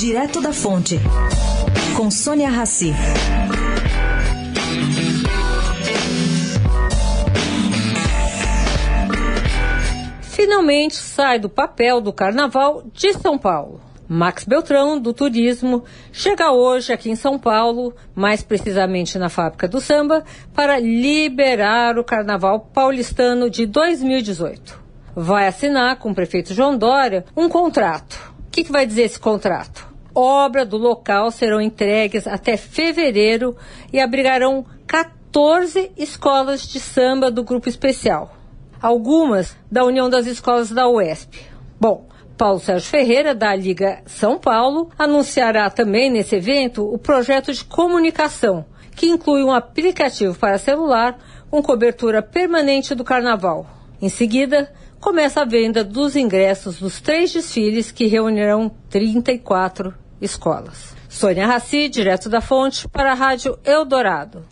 Direto da Fonte, com Sônia Rassi. Finalmente sai do papel do Carnaval de São Paulo. Max Beltrão, do Turismo, chega hoje aqui em São Paulo, mais precisamente na Fábrica do Samba, para liberar o Carnaval paulistano de 2018. Vai assinar com o prefeito João Dória um contrato. O que, que vai dizer esse contrato? Obra do local serão entregues até fevereiro e abrigarão 14 escolas de samba do grupo especial. Algumas da União das Escolas da UESP. Bom, Paulo Sérgio Ferreira, da Liga São Paulo, anunciará também nesse evento o projeto de comunicação, que inclui um aplicativo para celular com cobertura permanente do carnaval. Em seguida, começa a venda dos ingressos dos três desfiles que reunirão 34 escolas. Sônia Raci, direto da fonte, para a Rádio Eldorado.